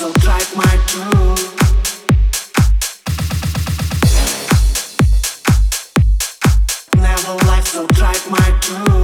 Now the Never don't drive my dream.